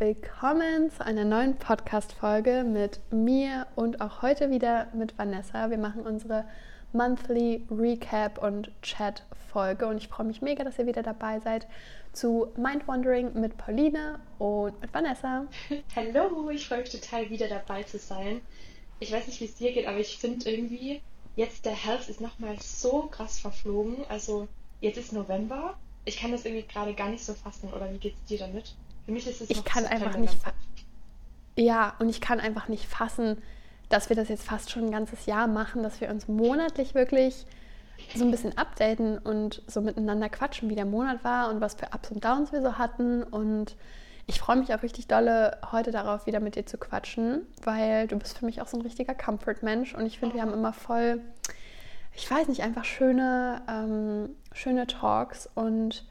willkommen zu einer neuen Podcast-Folge mit mir und auch heute wieder mit Vanessa. Wir machen unsere Monthly Recap und Chat-Folge und ich freue mich mega, dass ihr wieder dabei seid zu Mind Wandering mit Pauline und mit Vanessa. Hallo, ich freue mich total wieder dabei zu sein. Ich weiß nicht, wie es dir geht, aber ich finde irgendwie, jetzt der Herbst ist nochmal so krass verflogen. Also jetzt ist November. Ich kann das irgendwie gerade gar nicht so fassen, oder wie geht es dir damit? Für mich ist es Ich kann einfach nicht. Ja, und ich kann einfach nicht fassen, dass wir das jetzt fast schon ein ganzes Jahr machen, dass wir uns monatlich wirklich so ein bisschen updaten und so miteinander quatschen, wie der Monat war und was für Ups und Downs wir so hatten. Und ich freue mich auch richtig dolle, heute darauf wieder mit dir zu quatschen, weil du bist für mich auch so ein richtiger Comfort-Mensch und ich finde, wir haben immer voll, ich weiß nicht, einfach schöne, ähm, schöne Talks. Und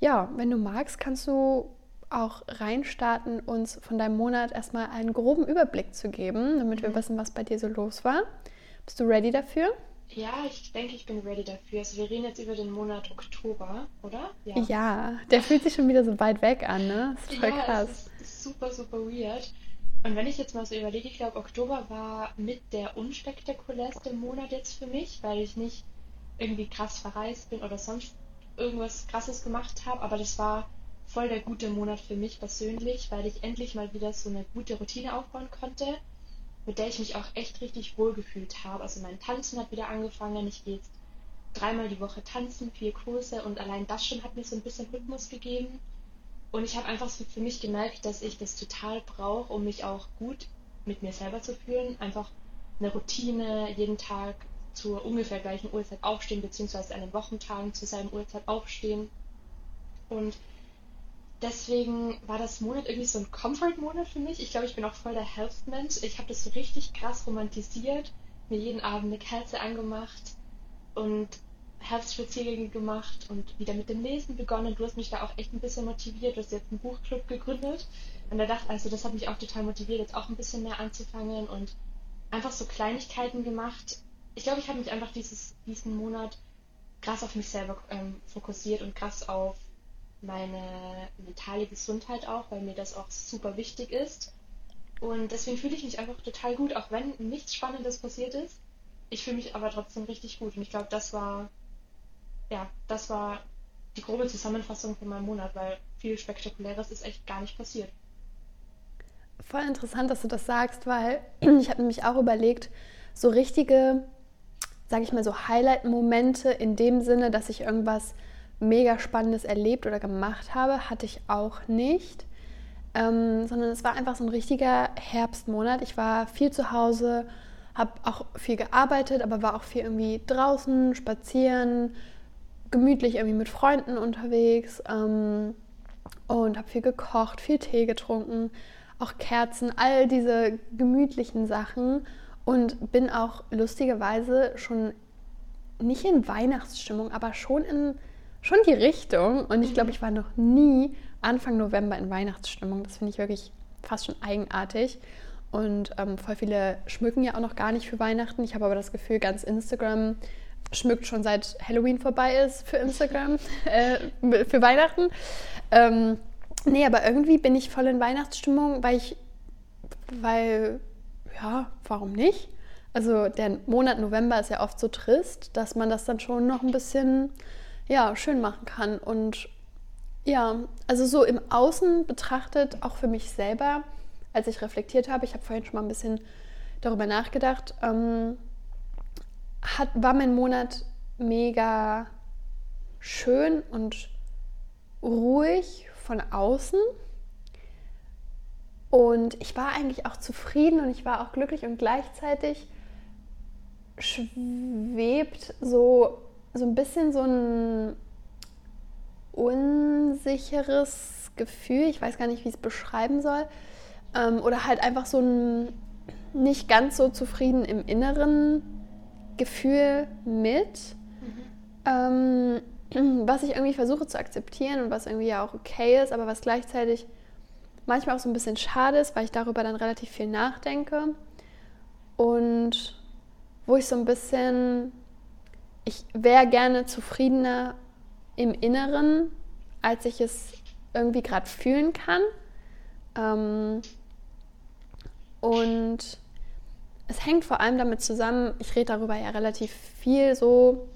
ja, wenn du magst, kannst du auch reinstarten, uns von deinem Monat erstmal einen groben Überblick zu geben, damit wir mhm. wissen, was bei dir so los war. Bist du ready dafür? Ja, ich denke, ich bin ready dafür. Also wir reden jetzt über den Monat Oktober, oder? Ja, ja der fühlt sich schon wieder so weit weg an, ne? Das ist voll ja, krass. Es ist super, super weird. Und wenn ich jetzt mal so überlege, ich glaube, Oktober war mit der unspektakulärste Monat jetzt für mich, weil ich nicht irgendwie krass verreist bin oder sonst irgendwas krasses gemacht habe, aber das war voll der gute Monat für mich persönlich, weil ich endlich mal wieder so eine gute Routine aufbauen konnte, mit der ich mich auch echt richtig wohl gefühlt habe. Also mein Tanzen hat wieder angefangen. Ich gehe jetzt dreimal die Woche tanzen, vier Kurse und allein das schon hat mir so ein bisschen Rhythmus gegeben. Und ich habe einfach so für mich gemerkt, dass ich das total brauche, um mich auch gut mit mir selber zu fühlen. Einfach eine Routine, jeden Tag zur ungefähr gleichen Uhrzeit aufstehen, beziehungsweise an den Wochentagen zur selben Uhrzeit aufstehen. Und deswegen war das Monat irgendwie so ein Comfort-Monat für mich. Ich glaube, ich bin auch voll der Health-Mensch. Ich habe das so richtig krass romantisiert, mir jeden Abend eine Kerze angemacht und Herbstspaziergänge gemacht und wieder mit dem Lesen begonnen. Du hast mich da auch echt ein bisschen motiviert. Du hast jetzt einen Buchclub gegründet. Und da dachte also, das hat mich auch total motiviert, jetzt auch ein bisschen mehr anzufangen und einfach so Kleinigkeiten gemacht. Ich glaube, ich habe mich einfach dieses, diesen Monat krass auf mich selber ähm, fokussiert und krass auf meine mentale Gesundheit auch, weil mir das auch super wichtig ist. Und deswegen fühle ich mich einfach total gut, auch wenn nichts Spannendes passiert ist. Ich fühle mich aber trotzdem richtig gut. Und ich glaube, das war, ja, das war die grobe Zusammenfassung von meinem Monat, weil viel Spektakuläres ist echt gar nicht passiert. Voll interessant, dass du das sagst, weil ich habe nämlich auch überlegt, so richtige, sage ich mal, so Highlight-Momente in dem Sinne, dass ich irgendwas mega Spannendes erlebt oder gemacht habe, hatte ich auch nicht. Ähm, sondern es war einfach so ein richtiger Herbstmonat. Ich war viel zu Hause, habe auch viel gearbeitet, aber war auch viel irgendwie draußen, spazieren, gemütlich irgendwie mit Freunden unterwegs ähm, und habe viel gekocht, viel Tee getrunken, auch Kerzen, all diese gemütlichen Sachen und bin auch lustigerweise schon nicht in Weihnachtsstimmung, aber schon in schon die Richtung. Und ich glaube, mhm. ich war noch nie Anfang November in Weihnachtsstimmung. Das finde ich wirklich fast schon eigenartig. Und ähm, voll viele schmücken ja auch noch gar nicht für Weihnachten. Ich habe aber das Gefühl, ganz Instagram schmückt schon seit Halloween vorbei ist für Instagram, äh, für Weihnachten. Ähm, nee, aber irgendwie bin ich voll in Weihnachtsstimmung, weil ich, weil, ja, warum nicht? Also der Monat November ist ja oft so trist, dass man das dann schon noch ein bisschen ja, schön machen kann. Und ja, also so im Außen betrachtet, auch für mich selber, als ich reflektiert habe, ich habe vorhin schon mal ein bisschen darüber nachgedacht, ähm, hat, war mein Monat mega schön und ruhig von außen. Und ich war eigentlich auch zufrieden und ich war auch glücklich und gleichzeitig schwebt so so ein bisschen so ein unsicheres Gefühl, ich weiß gar nicht, wie ich es beschreiben soll, ähm, oder halt einfach so ein nicht ganz so zufrieden im Inneren Gefühl mit, mhm. ähm, was ich irgendwie versuche zu akzeptieren und was irgendwie ja auch okay ist, aber was gleichzeitig manchmal auch so ein bisschen schade ist, weil ich darüber dann relativ viel nachdenke und wo ich so ein bisschen ich wäre gerne zufriedener im Inneren, als ich es irgendwie gerade fühlen kann. Ähm, und es hängt vor allem damit zusammen, ich rede darüber ja relativ viel so,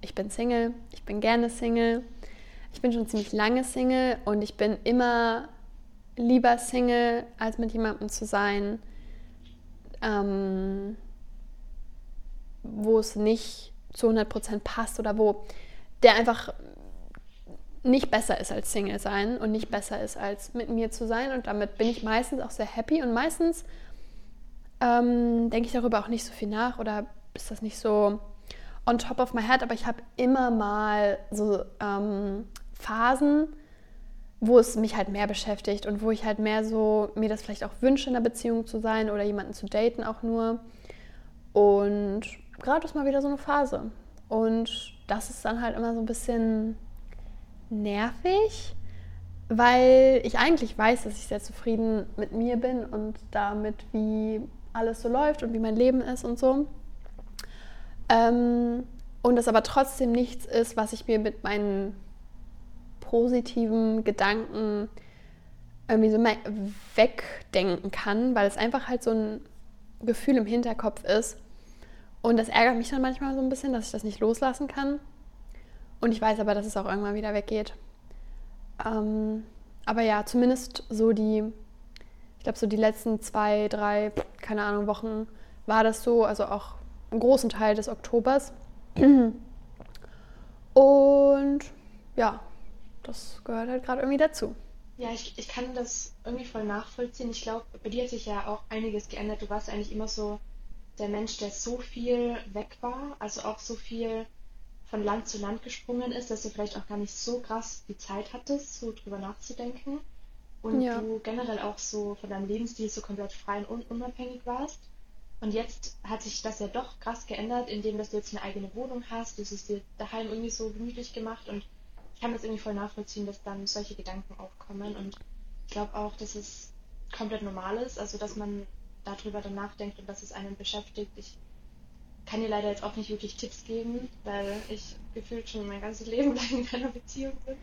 ich bin Single, ich bin gerne Single, ich bin schon ziemlich lange Single und ich bin immer lieber Single, als mit jemandem zu sein, ähm, wo es nicht zu 100% passt oder wo der einfach nicht besser ist als Single sein und nicht besser ist als mit mir zu sein. Und damit bin ich meistens auch sehr happy und meistens ähm, denke ich darüber auch nicht so viel nach oder ist das nicht so on top of my head. Aber ich habe immer mal so ähm, Phasen, wo es mich halt mehr beschäftigt und wo ich halt mehr so mir das vielleicht auch wünsche, in einer Beziehung zu sein oder jemanden zu daten auch nur. Und gerade ist mal wieder so eine Phase. Und das ist dann halt immer so ein bisschen nervig, weil ich eigentlich weiß, dass ich sehr zufrieden mit mir bin und damit, wie alles so läuft und wie mein Leben ist und so. Ähm, und das aber trotzdem nichts ist, was ich mir mit meinen positiven Gedanken irgendwie so wegdenken kann, weil es einfach halt so ein Gefühl im Hinterkopf ist. Und das ärgert mich dann manchmal so ein bisschen, dass ich das nicht loslassen kann. Und ich weiß aber, dass es auch irgendwann wieder weggeht. Ähm, aber ja, zumindest so die, ich glaube, so die letzten zwei, drei, keine Ahnung, Wochen war das so, also auch einen großen Teil des Oktobers. Und ja, das gehört halt gerade irgendwie dazu. Ja, ich, ich kann das irgendwie voll nachvollziehen. Ich glaube, bei dir hat sich ja auch einiges geändert. Du warst eigentlich immer so der Mensch, der so viel weg war, also auch so viel von Land zu Land gesprungen ist, dass du vielleicht auch gar nicht so krass die Zeit hattest, so drüber nachzudenken. Und ja. du generell auch so von deinem Lebensstil so komplett frei und unabhängig warst. Und jetzt hat sich das ja doch krass geändert, indem dass du jetzt eine eigene Wohnung hast, du hast es dir daheim irgendwie so gemütlich gemacht und ich kann das irgendwie voll nachvollziehen, dass dann solche Gedanken aufkommen und ich glaube auch, dass es komplett normal ist, also dass man darüber dann nachdenkt und dass es einen beschäftigt. Ich kann dir leider jetzt auch nicht wirklich Tipps geben, weil ich gefühlt schon mein ganzes Leben lang in einer Beziehung bin.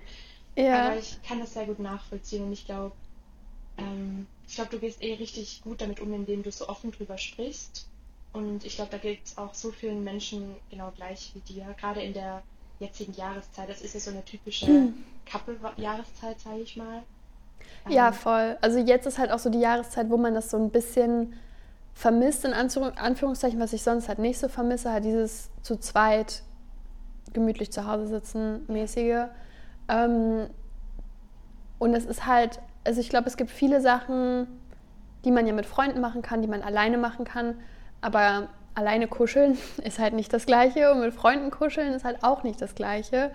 Ja. Aber ich kann das sehr gut nachvollziehen und ich glaube, ähm, ich glaube, du gehst eh richtig gut damit um, indem du so offen drüber sprichst. Und ich glaube, da geht es auch so vielen Menschen genau gleich wie dir, gerade in der jetzigen Jahreszeit. Das ist ja so eine typische hm. Couple-Jahreszeit, sage ich mal. Ja, ähm, voll. Also jetzt ist halt auch so die Jahreszeit, wo man das so ein bisschen vermisst, in Anführungszeichen, was ich sonst halt nicht so vermisse, halt dieses zu zweit gemütlich zu Hause sitzen mäßige. Ähm, und es ist halt, also ich glaube, es gibt viele Sachen, die man ja mit Freunden machen kann, die man alleine machen kann, aber alleine kuscheln ist halt nicht das Gleiche und mit Freunden kuscheln ist halt auch nicht das Gleiche.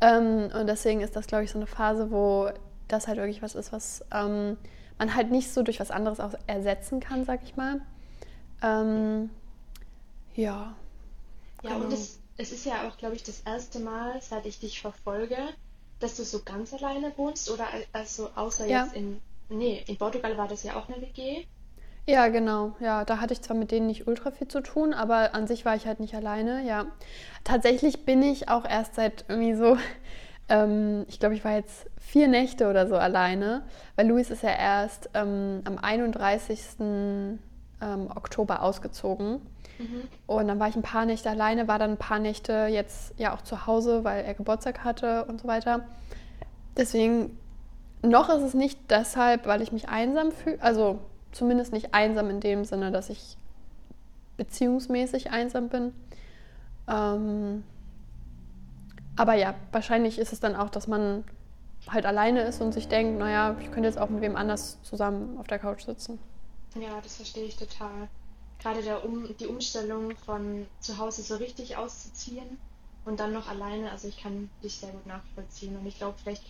Ja. Ähm, und deswegen ist das, glaube ich, so eine Phase, wo das halt wirklich was ist, was ähm, man halt nicht so durch was anderes auch ersetzen kann, sag ich mal. Ähm, ja. Ja, genau. und es, es ist ja auch, glaube ich, das erste Mal, seit ich dich verfolge, dass du so ganz alleine wohnst oder also außer ja. jetzt in, nee, in Portugal war das ja auch eine WG. Ja, genau. Ja, da hatte ich zwar mit denen nicht ultra viel zu tun, aber an sich war ich halt nicht alleine. Ja, tatsächlich bin ich auch erst seit irgendwie so ähm, ich glaube, ich war jetzt vier Nächte oder so alleine, weil Luis ist ja erst ähm, am 31. Ähm, Oktober ausgezogen. Mhm. Und dann war ich ein paar Nächte alleine, war dann ein paar Nächte jetzt ja auch zu Hause, weil er Geburtstag hatte und so weiter. Deswegen, noch ist es nicht deshalb, weil ich mich einsam fühle, also zumindest nicht einsam in dem Sinne, dass ich beziehungsmäßig einsam bin. Ähm, aber ja, wahrscheinlich ist es dann auch, dass man halt alleine ist und sich denkt, naja, ich könnte jetzt auch mit wem anders zusammen auf der Couch sitzen. Ja, das verstehe ich total. Gerade der um, die Umstellung von zu Hause so richtig auszuziehen und dann noch alleine, also ich kann dich sehr gut nachvollziehen und ich glaube, vielleicht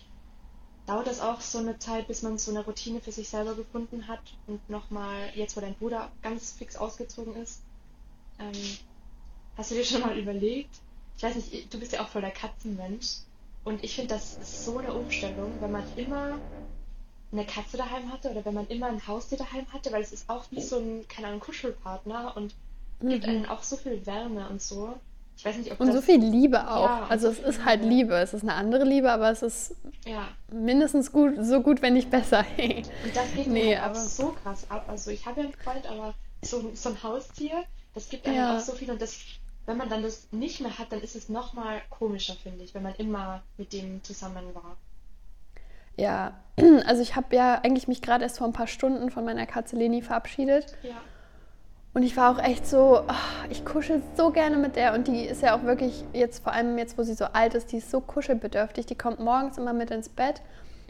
dauert das auch so eine Zeit, bis man so eine Routine für sich selber gefunden hat und nochmal, jetzt wo dein Bruder ganz fix ausgezogen ist, ähm, hast du dir schon mal überlegt, ich weiß nicht, du bist ja auch voll der Katzenmensch. Und ich finde, das ist so eine Umstellung, wenn man immer eine Katze daheim hatte oder wenn man immer ein Haustier daheim hatte, weil es ist auch wie so ein, keine Ahnung, Kuschelpartner und mhm. gibt einem auch so viel Wärme und so. Ich weiß nicht, ob Und das, so viel Liebe auch. Ja, also so es ist halt Liebe. Liebe. Es ist eine andere Liebe, aber es ist Ja, mindestens gut, so gut, wenn nicht besser. und das geht Nee, mir halt aber- auch so krass ab. Also ich habe ja einen Freund, aber so, so ein Haustier, das gibt einem Ja. auch so viel und das, wenn man dann das nicht mehr hat, dann ist es nochmal komischer, finde ich, wenn man immer mit dem zusammen war. Ja, also ich habe ja eigentlich mich gerade erst vor ein paar Stunden von meiner Katze Leni verabschiedet. Ja. Und ich war auch echt so, ah, ich kuschel so gerne mit der. Und die ist ja auch wirklich, jetzt vor allem jetzt, wo sie so alt ist, die ist so kuschelbedürftig. Die kommt morgens immer mit ins Bett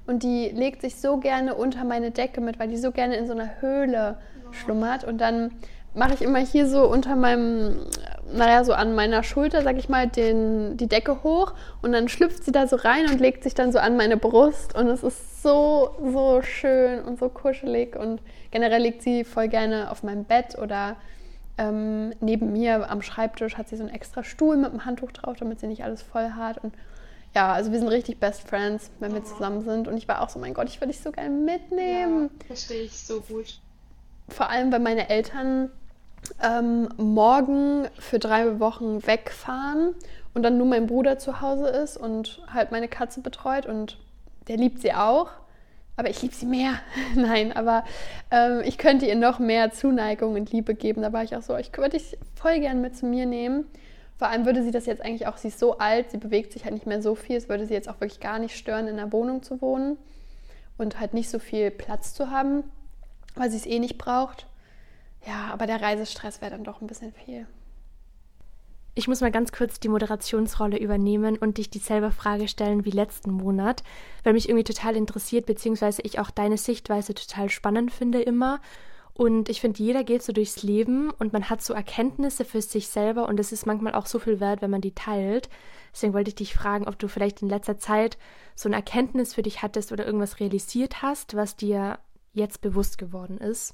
und die legt sich so gerne unter meine Decke mit, weil die so gerne in so einer Höhle schlummert. Und dann mache ich immer hier so unter meinem, naja, so an meiner Schulter, sag ich mal, den, die Decke hoch. Und dann schlüpft sie da so rein und legt sich dann so an meine Brust. Und es ist so, so schön und so kuschelig. Und generell liegt sie voll gerne auf meinem Bett oder ähm, neben mir am Schreibtisch hat sie so einen extra Stuhl mit einem Handtuch drauf, damit sie nicht alles voll hat. Und ja, also wir sind richtig Best Friends, wenn wir Oh. zusammen sind. Und ich war auch so, mein Gott, ich würde dich so gerne mitnehmen. Ja, verstehe ich so gut. Vor allem, weil meine Eltern ähm, morgen für drei Wochen wegfahren und dann nur mein Bruder zu Hause ist und halt meine Katze betreut und der liebt sie auch. Aber ich liebe sie mehr. Nein, aber ähm, ich könnte ihr noch mehr Zuneigung und Liebe geben. Da war ich auch so, ich würde dich voll gern mit zu mir nehmen. Vor allem würde sie das jetzt eigentlich auch, sie ist so alt, sie bewegt sich halt nicht mehr so viel. Es würde sie jetzt auch wirklich gar nicht stören, in der Wohnung zu wohnen und halt nicht so viel Platz zu haben, weil sie es eh nicht braucht. Ja, aber der Reisestress wäre dann doch ein bisschen viel. Ich muss mal ganz kurz die Moderationsrolle übernehmen und dich dieselbe Frage stellen wie letzten Monat, weil mich irgendwie total interessiert, beziehungsweise ich auch deine Sichtweise total spannend finde immer. Und ich finde, jeder geht so durchs Leben und man hat so Erkenntnisse für sich selber und es ist manchmal auch so viel wert, wenn man die teilt. Deswegen wollte ich dich fragen, ob du vielleicht in letzter Zeit so eine Erkenntnis für dich hattest oder irgendwas realisiert hast, was dir jetzt bewusst geworden ist.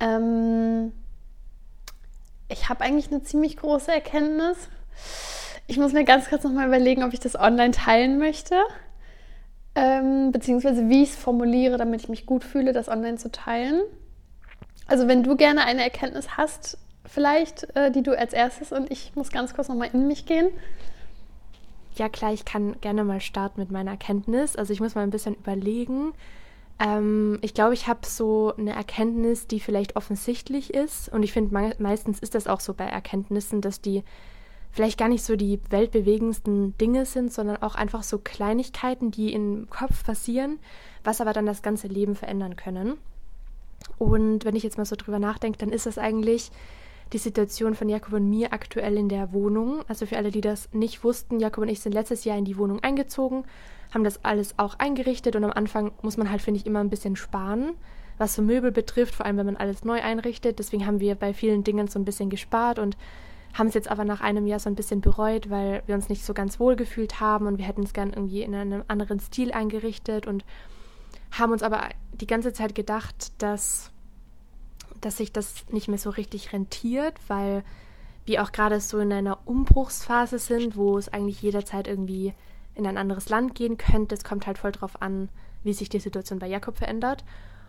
Ähm, ich habe eigentlich eine ziemlich große Erkenntnis. Ich muss mir ganz kurz nochmal überlegen, ob ich das online teilen möchte. Ähm, beziehungsweise wie ich es formuliere, damit ich mich gut fühle, das online zu teilen. Also wenn du gerne eine Erkenntnis hast, vielleicht, äh, die du als erstes und ich muss ganz kurz nochmal in mich gehen. Ja, klar, ich kann gerne mal starten mit meiner Erkenntnis. Also ich muss mal ein bisschen überlegen. Ähm, ich glaube, ich habe so eine Erkenntnis, die vielleicht offensichtlich ist. Und ich finde, me meistens ist das auch so bei Erkenntnissen, dass die vielleicht gar nicht so die weltbewegendsten Dinge sind, sondern auch einfach so Kleinigkeiten, die im Kopf passieren, was aber dann das ganze Leben verändern können. Und wenn ich jetzt mal so drüber nachdenke, dann ist das eigentlich die Situation von Jakob und mir aktuell in der Wohnung. Also für alle, die das nicht wussten, Jakob und ich sind letztes Jahr in die Wohnung eingezogen, haben das alles auch eingerichtet und am Anfang muss man halt, finde ich, immer ein bisschen sparen, was so Möbel betrifft, vor allem wenn man alles neu einrichtet. Deswegen haben wir bei vielen Dingen so ein bisschen gespart und haben es jetzt aber nach einem Jahr so ein bisschen bereut, weil wir uns nicht so ganz wohl gefühlt haben und wir hätten es gern irgendwie in einem anderen Stil eingerichtet und haben uns aber die ganze Zeit gedacht, dass, dass sich das nicht mehr so richtig rentiert, weil wir auch gerade so in einer Umbruchsphase sind, wo es eigentlich jederzeit irgendwie in ein anderes Land gehen könnte. Es kommt halt voll drauf an, wie sich die Situation bei Jakob verändert.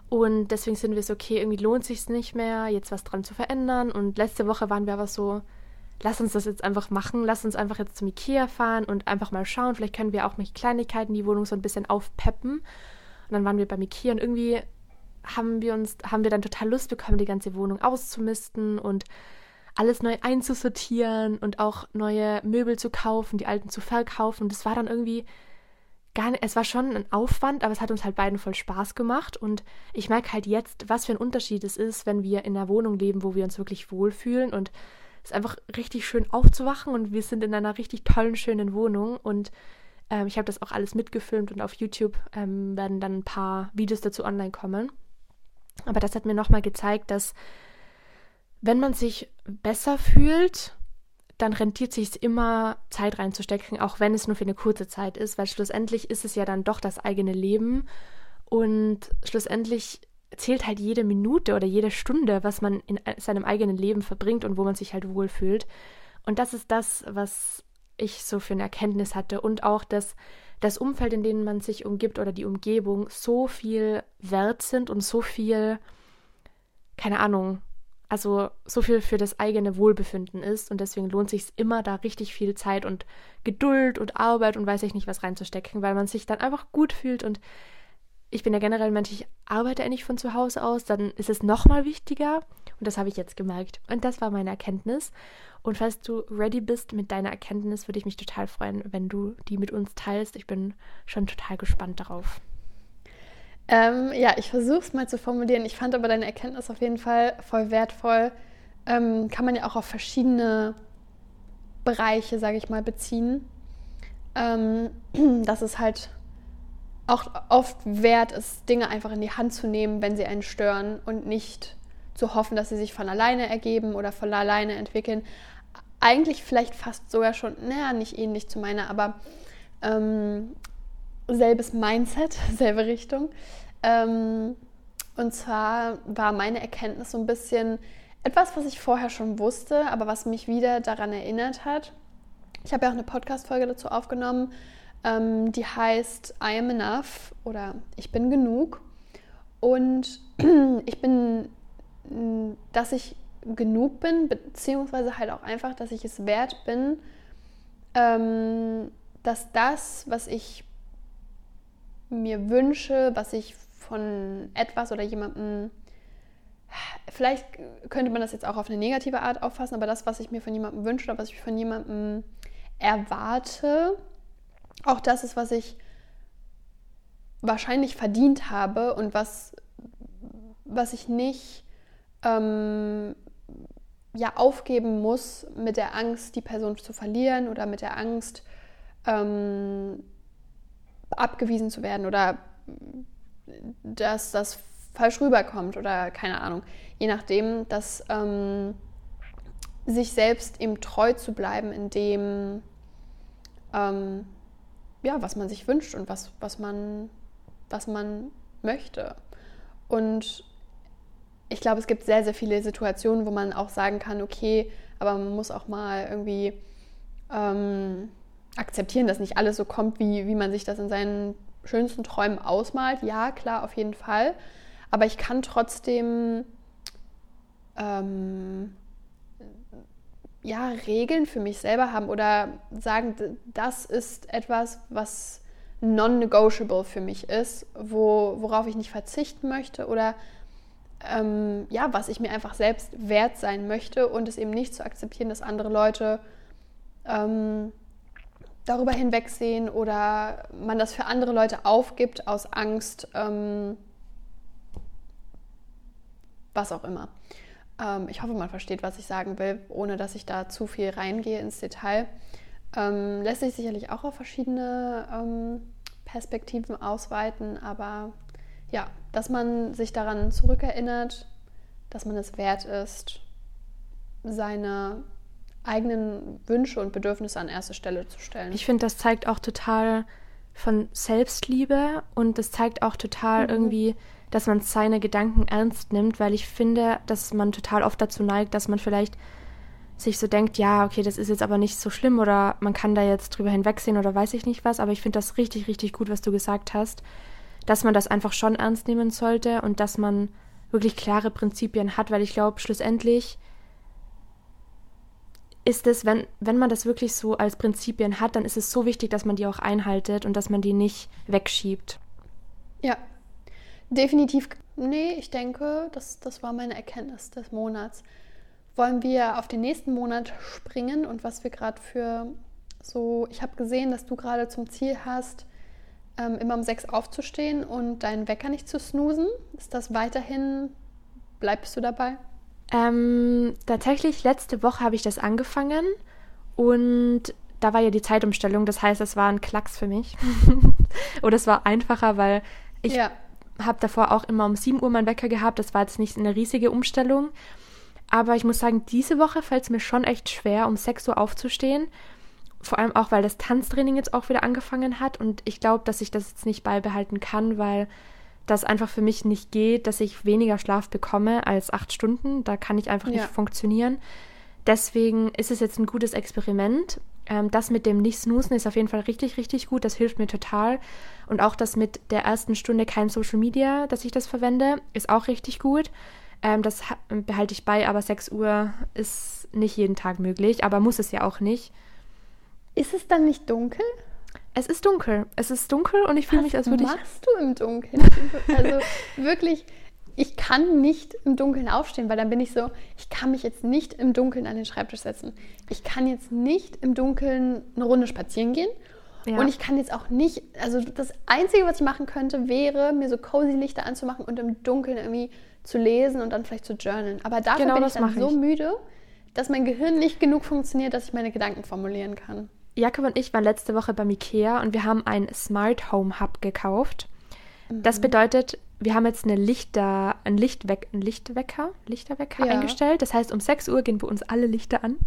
Und deswegen sind wir so, okay, irgendwie lohnt sich nicht mehr, jetzt was dran zu verändern. Und letzte Woche waren wir aber so, lass uns das jetzt einfach machen, lass uns einfach jetzt zum Ikea fahren und einfach mal schauen. Vielleicht können wir auch mit Kleinigkeiten die Wohnung so ein bisschen aufpeppen. Und dann waren wir beim Ikea und irgendwie haben wir uns, haben wir dann total Lust bekommen, die ganze Wohnung auszumisten und alles neu einzusortieren und auch neue Möbel zu kaufen, die alten zu verkaufen. Und es war dann irgendwie gar nicht, es war schon ein Aufwand, aber es hat uns halt beiden voll Spaß gemacht. Und ich merke halt jetzt, was für ein Unterschied es ist, wenn wir in einer Wohnung leben, wo wir uns wirklich wohlfühlen und es ist einfach richtig schön aufzuwachen und wir sind in einer richtig tollen, schönen Wohnung und ähm, ich habe das auch alles mitgefilmt und auf YouTube ähm, werden dann ein paar Videos dazu online kommen. Aber das hat mir nochmal gezeigt, dass wenn man sich besser fühlt, dann rentiert sich immer Zeit reinzustecken, auch wenn es nur für eine kurze Zeit ist, weil schlussendlich ist es ja dann doch das eigene Leben und schlussendlich zählt halt jede Minute oder jede Stunde, was man in seinem eigenen Leben verbringt und wo man sich halt wohlfühlt. Und das ist das, was ich so für eine Erkenntnis hatte und auch, dass das Umfeld, in dem man sich umgibt oder die Umgebung so viel wert sind und so viel, keine Ahnung, also so viel für das eigene Wohlbefinden ist und deswegen lohnt sich immer, da richtig viel Zeit und Geduld und Arbeit und weiß ich nicht was reinzustecken, weil man sich dann einfach gut fühlt und ich bin ja generell Mensch, ich arbeite ja nicht von zu Hause aus, dann ist es nochmal wichtiger und das habe ich jetzt gemerkt und das war meine Erkenntnis und falls du ready bist mit deiner Erkenntnis, würde ich mich total freuen, wenn du die mit uns teilst. Ich bin schon total gespannt darauf. Ähm, ja, ich versuche es mal zu formulieren. Ich fand aber deine Erkenntnis auf jeden Fall voll wertvoll. Ähm, kann man ja auch auf verschiedene Bereiche, sage ich mal, beziehen. Ähm, dass es halt auch oft wert ist, Dinge einfach in die Hand zu nehmen, wenn sie einen stören und nicht zu hoffen, dass sie sich von alleine ergeben oder von alleine entwickeln. Eigentlich vielleicht fast sogar schon, naja, nicht ähnlich zu meiner, aber ähm, selbes Mindset, selbe Richtung. Ähm, und zwar war meine Erkenntnis so ein bisschen etwas, was ich vorher schon wusste, aber was mich wieder daran erinnert hat. Ich habe ja auch eine Podcast-Folge dazu aufgenommen, ähm, die heißt I am enough oder Ich bin genug. Und ich bin, dass ich genug bin, beziehungsweise halt auch einfach, dass ich es wert bin, ähm, dass das, was ich mir wünsche, was ich von etwas oder jemandem, vielleicht könnte man das jetzt auch auf eine negative Art auffassen, aber das, was ich mir von jemandem wünsche oder was ich von jemandem erwarte, auch das ist, was ich wahrscheinlich verdient habe und was, was ich nicht ähm, ja, aufgeben muss mit der Angst, die Person zu verlieren oder mit der Angst, ähm, abgewiesen zu werden oder dass das falsch rüberkommt oder keine Ahnung. Je nachdem, dass ähm, sich selbst eben treu zu bleiben in dem, ähm, ja, was man sich wünscht und was, was, man, was man möchte. Und ich glaube, es gibt sehr, sehr viele Situationen, wo man auch sagen kann, okay, aber man muss auch mal irgendwie ähm, akzeptieren, dass nicht alles so kommt, wie, wie man sich das in seinen schönsten Träumen ausmalt. Ja, klar, auf jeden Fall. Aber ich kann trotzdem ähm, ja, Regeln für mich selber haben oder sagen, das ist etwas, was non-negotiable für mich ist, wo, worauf ich nicht verzichten möchte oder ähm, ja, was ich mir einfach selbst wert sein möchte und es eben nicht zu akzeptieren, dass andere Leute ähm, darüber hinwegsehen oder man das für andere Leute aufgibt aus Angst, ähm, was auch immer. Ähm, ich hoffe, man versteht, was ich sagen will, ohne dass ich da zu viel reingehe ins Detail. Ähm, lässt sich sicherlich auch auf verschiedene ähm, Perspektiven ausweiten, aber ja, dass man sich daran zurückerinnert, dass man es wert ist, seine eigenen Wünsche und Bedürfnisse an erste Stelle zu stellen. Ich finde, das zeigt auch total von Selbstliebe und das zeigt auch total mhm. irgendwie, dass man seine Gedanken ernst nimmt, weil ich finde, dass man total oft dazu neigt, dass man vielleicht sich so denkt, ja, okay, das ist jetzt aber nicht so schlimm oder man kann da jetzt drüber hinwegsehen oder weiß ich nicht was, aber ich finde das richtig, richtig gut, was du gesagt hast, dass man das einfach schon ernst nehmen sollte und dass man wirklich klare Prinzipien hat, weil ich glaube, schlussendlich ist es, wenn, wenn man das wirklich so als Prinzipien hat, dann ist es so wichtig, dass man die auch einhaltet und dass man die nicht wegschiebt. Ja, definitiv. Nee, ich denke, das, das war meine Erkenntnis des Monats. Wollen wir auf den nächsten Monat springen und was wir gerade für so, ich habe gesehen, dass du gerade zum Ziel hast, ähm, immer um sechs aufzustehen und deinen Wecker nicht zu snoosen. Ist das weiterhin, bleibst du dabei? Ähm, tatsächlich, letzte Woche habe ich das angefangen und da war ja die Zeitumstellung, das heißt, es war ein Klacks für mich. Oder es war einfacher, weil ich ja. Habe davor auch immer um 7 Uhr meinen Wecker gehabt. Das war jetzt nicht eine riesige Umstellung. Aber ich muss sagen, diese Woche fällt es mir schon echt schwer, um 6 Uhr aufzustehen. Vor allem auch, weil das Tanztraining jetzt auch wieder angefangen hat. Und ich glaube, dass ich das jetzt nicht beibehalten kann, weil das einfach für mich nicht geht, dass ich weniger Schlaf bekomme als acht Stunden. Da kann ich einfach ja. nicht funktionieren. Deswegen ist es jetzt ein gutes Experiment. Ähm, das mit dem Nicht-Snoosen ist auf jeden Fall richtig, richtig gut. Das hilft mir total. Und auch das mit der ersten Stunde kein Social Media, dass ich das verwende, ist auch richtig gut. Ähm, das behalte ich bei, aber 6 Uhr ist nicht jeden Tag möglich, aber muss es ja auch nicht. Ist es dann nicht dunkel? Es ist dunkel. Es ist dunkel und ich fühle mich, als würde ich. Was machst du im Dunkeln? Also wirklich, ich kann nicht im Dunkeln aufstehen, weil dann bin ich so, ich kann mich jetzt nicht im Dunkeln an den Schreibtisch setzen. Ich kann jetzt nicht im Dunkeln eine Runde spazieren gehen. Ja. Und ich kann jetzt auch nicht, also das Einzige, was ich machen könnte, wäre, mir so cozy Lichter anzumachen und im Dunkeln irgendwie zu lesen und dann vielleicht zu journalen. Aber dafür genau, bin ich dann so ich. müde, dass mein Gehirn nicht genug funktioniert, dass ich meine Gedanken formulieren kann. Jakob und ich waren letzte Woche beim Ikea und wir haben ein Smart Home Hub gekauft. Mhm. Das bedeutet, wir haben jetzt eine Lichter, ein Lichtweck, ein Lichtwecker, Lichterwecker ja. eingestellt. Das heißt, um 6 Uhr gehen bei uns alle Lichter an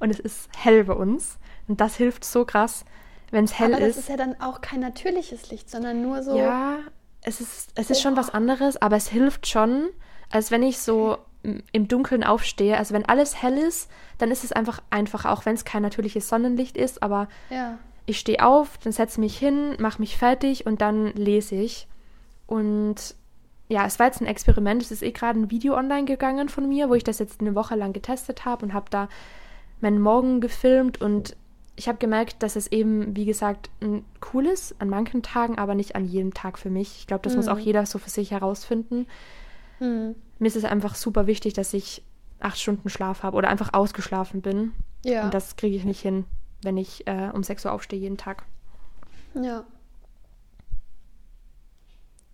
und es ist hell bei uns. Und das hilft so krass, wenn es hell Aber ist. das ist ja dann auch kein natürliches Licht, sondern nur so. Ja, es ist, es ist oh. schon was anderes, aber es hilft schon, als wenn ich so im Dunkeln aufstehe. Also wenn alles hell ist, dann ist es einfach einfach, auch wenn es kein natürliches Sonnenlicht ist, aber ja. ich stehe auf, dann setze mich hin, mache mich fertig und dann lese ich. Und ja, es war jetzt ein Experiment. Es ist eh gerade ein Video online gegangen von mir, wo ich das jetzt eine Woche lang getestet habe und habe da meinen Morgen gefilmt und ich habe gemerkt, dass es eben, wie gesagt, cool ist an manchen Tagen, aber nicht an jedem Tag für mich. Ich glaube, das mhm. muss auch jeder so für sich herausfinden. Mhm. Mir ist es einfach super wichtig, dass ich acht Stunden Schlaf habe oder einfach ausgeschlafen bin. Ja. Und das kriege ich nicht hin, wenn ich äh, um 6 Uhr aufstehe jeden Tag. Ja.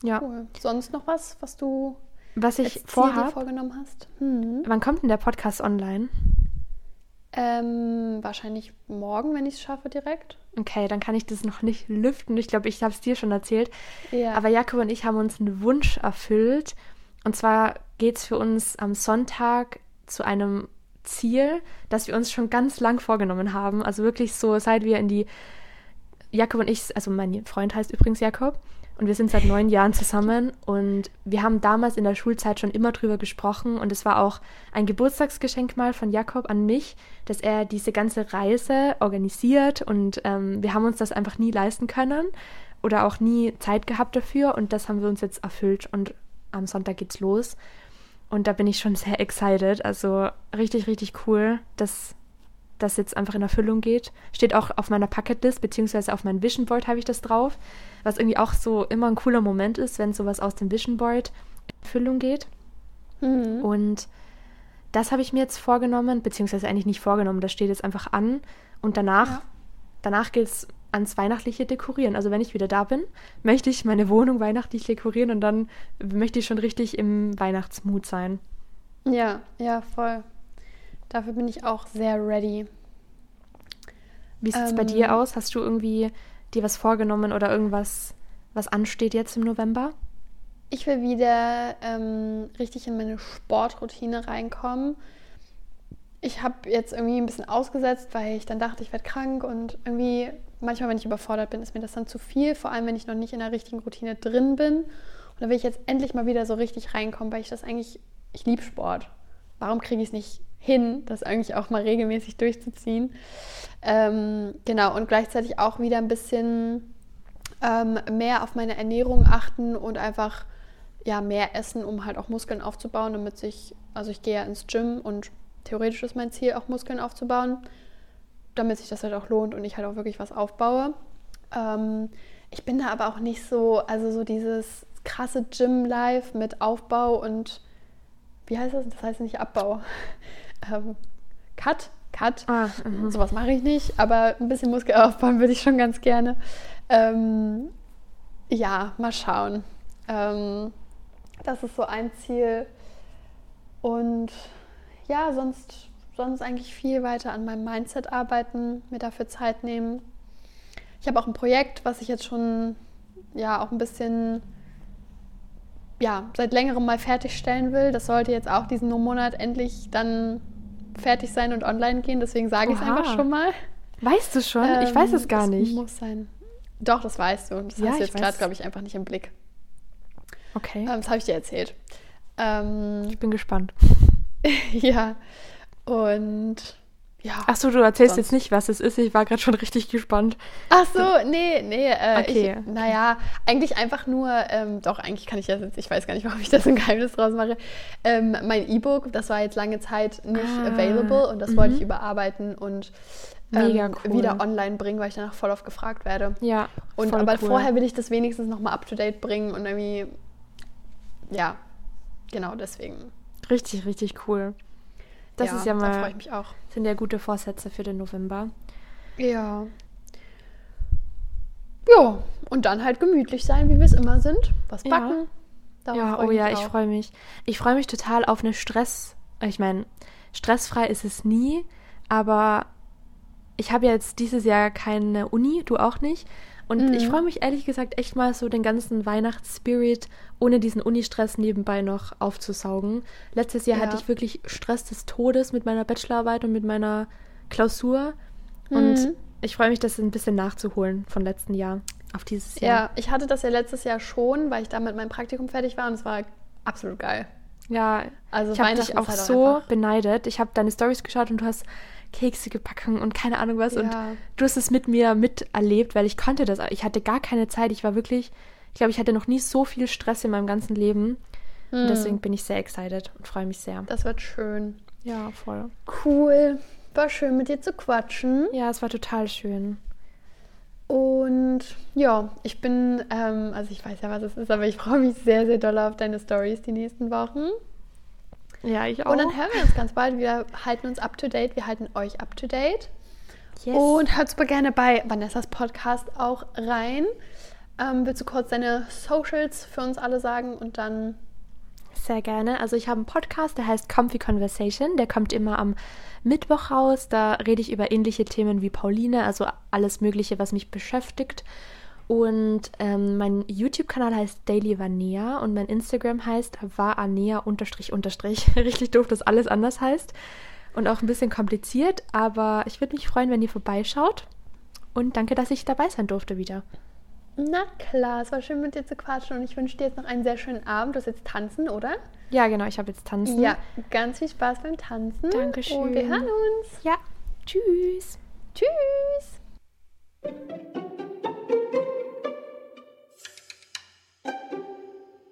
Ja. Cool. Sonst noch was, was du was ich vorhabe, vorgenommen hast? Mhm. Wann kommt denn der Podcast online? Ähm, wahrscheinlich morgen, wenn ich es schaffe, direkt. Okay, dann kann ich das noch nicht lüften. Ich glaube, ich habe es dir schon erzählt. Ja. Aber Jakob und ich haben uns einen Wunsch erfüllt. Und zwar geht es für uns am Sonntag zu einem Ziel, das wir uns schon ganz lang vorgenommen haben. Also wirklich so, seit wir in die Jakob und ich, also mein Freund heißt übrigens Jakob, und wir sind seit neun Jahren zusammen und wir haben damals in der Schulzeit schon immer drüber gesprochen. Und es war auch ein Geburtstagsgeschenk mal von Jakob an mich, dass er diese ganze Reise organisiert. Und ähm, wir haben uns das einfach nie leisten können oder auch nie Zeit gehabt dafür. Und das haben wir uns jetzt erfüllt. Und am Sonntag geht's los. Und da bin ich schon sehr excited, also richtig, richtig cool, dass das jetzt einfach in Erfüllung geht. Steht auch auf meiner Packetlist, beziehungsweise auf meinem Vision Board habe ich das drauf, was irgendwie auch so immer ein cooler Moment ist, wenn sowas aus dem Vision Board in Erfüllung geht. Mhm. Und das habe ich mir jetzt vorgenommen, beziehungsweise eigentlich nicht vorgenommen, das steht jetzt einfach an. Und danach, ja. danach geht es ans weihnachtliche Dekorieren. Also wenn ich wieder da bin, möchte ich meine Wohnung weihnachtlich dekorieren und dann möchte ich schon richtig im Weihnachtsmut sein. Ja, ja, voll. Dafür bin ich auch sehr ready. Wie sieht es ähm, bei dir aus? Hast du irgendwie dir was vorgenommen oder irgendwas, was ansteht jetzt im November? Ich will wieder ähm, richtig in meine Sportroutine reinkommen. Ich habe jetzt irgendwie ein bisschen ausgesetzt, weil ich dann dachte, ich werde krank und irgendwie manchmal, wenn ich überfordert bin, ist mir das dann zu viel, vor allem wenn ich noch nicht in der richtigen Routine drin bin. Und da will ich jetzt endlich mal wieder so richtig reinkommen, weil ich das eigentlich, ich liebe Sport. Warum kriege ich es nicht hin, das eigentlich auch mal regelmäßig durchzuziehen. Ähm, genau, und gleichzeitig auch wieder ein bisschen ähm, mehr auf meine Ernährung achten und einfach ja, mehr essen, um halt auch Muskeln aufzubauen, damit sich, also ich gehe ja ins Gym und theoretisch ist mein Ziel, auch Muskeln aufzubauen, damit sich das halt auch lohnt und ich halt auch wirklich was aufbaue. Ähm, ich bin da aber auch nicht so, also so dieses krasse Gym-Life mit Aufbau und wie heißt das? Das heißt nicht Abbau ähm, Cut, Cut. Ah, mhm. Sowas mache ich nicht, aber ein bisschen Muskel aufbauen würde ich schon ganz gerne. Ähm, ja, mal schauen. Ähm, das ist so ein Ziel. Und ja, sonst, sonst eigentlich viel weiter an meinem Mindset arbeiten, mir dafür Zeit nehmen. Ich habe auch ein Projekt, was ich jetzt schon ja auch ein bisschen ja, seit längerem mal fertigstellen will. Das sollte jetzt auch diesen Monat endlich dann fertig sein und online gehen. Deswegen sage ich es einfach schon mal. Weißt du schon? Ähm, ich weiß es gar nicht. Muss sein. Doch, das weißt du. Das ja, hast du jetzt gerade, glaube ich, einfach nicht im Blick. Okay. Ähm, das habe ich dir erzählt. Ähm, ich bin gespannt. ja. Und ja. Ach so, du erzählst Sonst- jetzt nicht, was es ist. Ich war gerade schon richtig gespannt. Ach so, nee, nee. Äh, Okay. Ich, naja, eigentlich einfach nur, ähm, doch, eigentlich kann ich das jetzt, ich weiß gar nicht, warum ich da so ein Geheimnis draus mache. Ähm, mein E-Book, das war jetzt lange Zeit nicht Ah, available und das wollte ich überarbeiten und ähm, cool. wieder online bringen, weil ich danach voll oft gefragt werde. Ja. Und aber cool. vorher will ich das wenigstens nochmal up to date bringen und irgendwie, ja, genau deswegen. Richtig, richtig cool. Das ist ja Da freue mal, ich mich auch. sind ja gute Vorsätze für den November. Ja. Ja, und dann halt gemütlich sein, wie wir es immer sind. Was Ja. backen. Ja, freu oh ja, ich freue mich. Ich freue mich total auf eine Stress. Ich meine, stressfrei ist es nie, aber ich habe ja jetzt dieses Jahr keine Uni, du auch nicht. Und Mhm. ich freue mich ehrlich gesagt echt mal so den ganzen Weihnachtsspirit ohne diesen Uni-Stress nebenbei noch aufzusaugen. Letztes Jahr Ja. hatte ich wirklich Stress des Todes mit meiner Bachelorarbeit und mit meiner Klausur. Und Mhm. ich freue mich, das ein bisschen nachzuholen von letzten Jahr auf dieses Jahr. Ja, ich hatte das ja letztes Jahr schon, weil ich da mit meinem Praktikum fertig war und es war absolut geil. Ja, Also ich habe dich auch so einfach- beneidet. Ich habe deine Stories geschaut und du hast Kekse gebacken und keine Ahnung was. Und Ja. du hast es mit mir miterlebt, weil ich konnte das. Ich hatte gar keine Zeit. Ich war wirklich, ich glaube, ich hatte noch nie so viel Stress in meinem ganzen Leben. Hm. Und deswegen bin ich sehr excited und freue mich sehr. Das wird schön. Ja, voll. Cool. War schön mit dir zu quatschen. Ja, es war total schön. Und ja, ich bin, ähm, also ich weiß ja, was es ist, aber ich freue mich sehr, sehr doll auf deine Stories die nächsten Wochen. Ja, ich auch. Und dann hören wir uns ganz bald. Wir halten uns up to date. Wir halten euch up to date. yes. Und hört super gerne bei Vanessas Podcast auch rein. Ähm, willst du kurz deine Socials für uns alle sagen und dann. Sehr gerne. Also ich habe einen Podcast, der heißt Comfy Conversation. Der kommt immer am Mittwoch raus. Da rede ich über ähnliche Themen wie Pauline, also alles Mögliche, was mich beschäftigt. Und ähm, mein YouTube-Kanal heißt Daily Vanea und mein Instagram heißt vaanea unterstrich unterstrich. Richtig doof, dass alles anders heißt. Und auch ein bisschen kompliziert, aber ich würde mich freuen, wenn ihr vorbeischaut. Und danke, dass ich dabei sein durfte wieder. Na klar, es war schön mit dir zu quatschen und ich wünsche dir jetzt noch einen sehr schönen Abend. Du hast jetzt tanzen, oder? Ja, genau, ich habe jetzt tanzen. Ja, ganz viel Spaß beim Tanzen. Dankeschön. Und wir hören uns. Ja. Tschüss. Tschüss.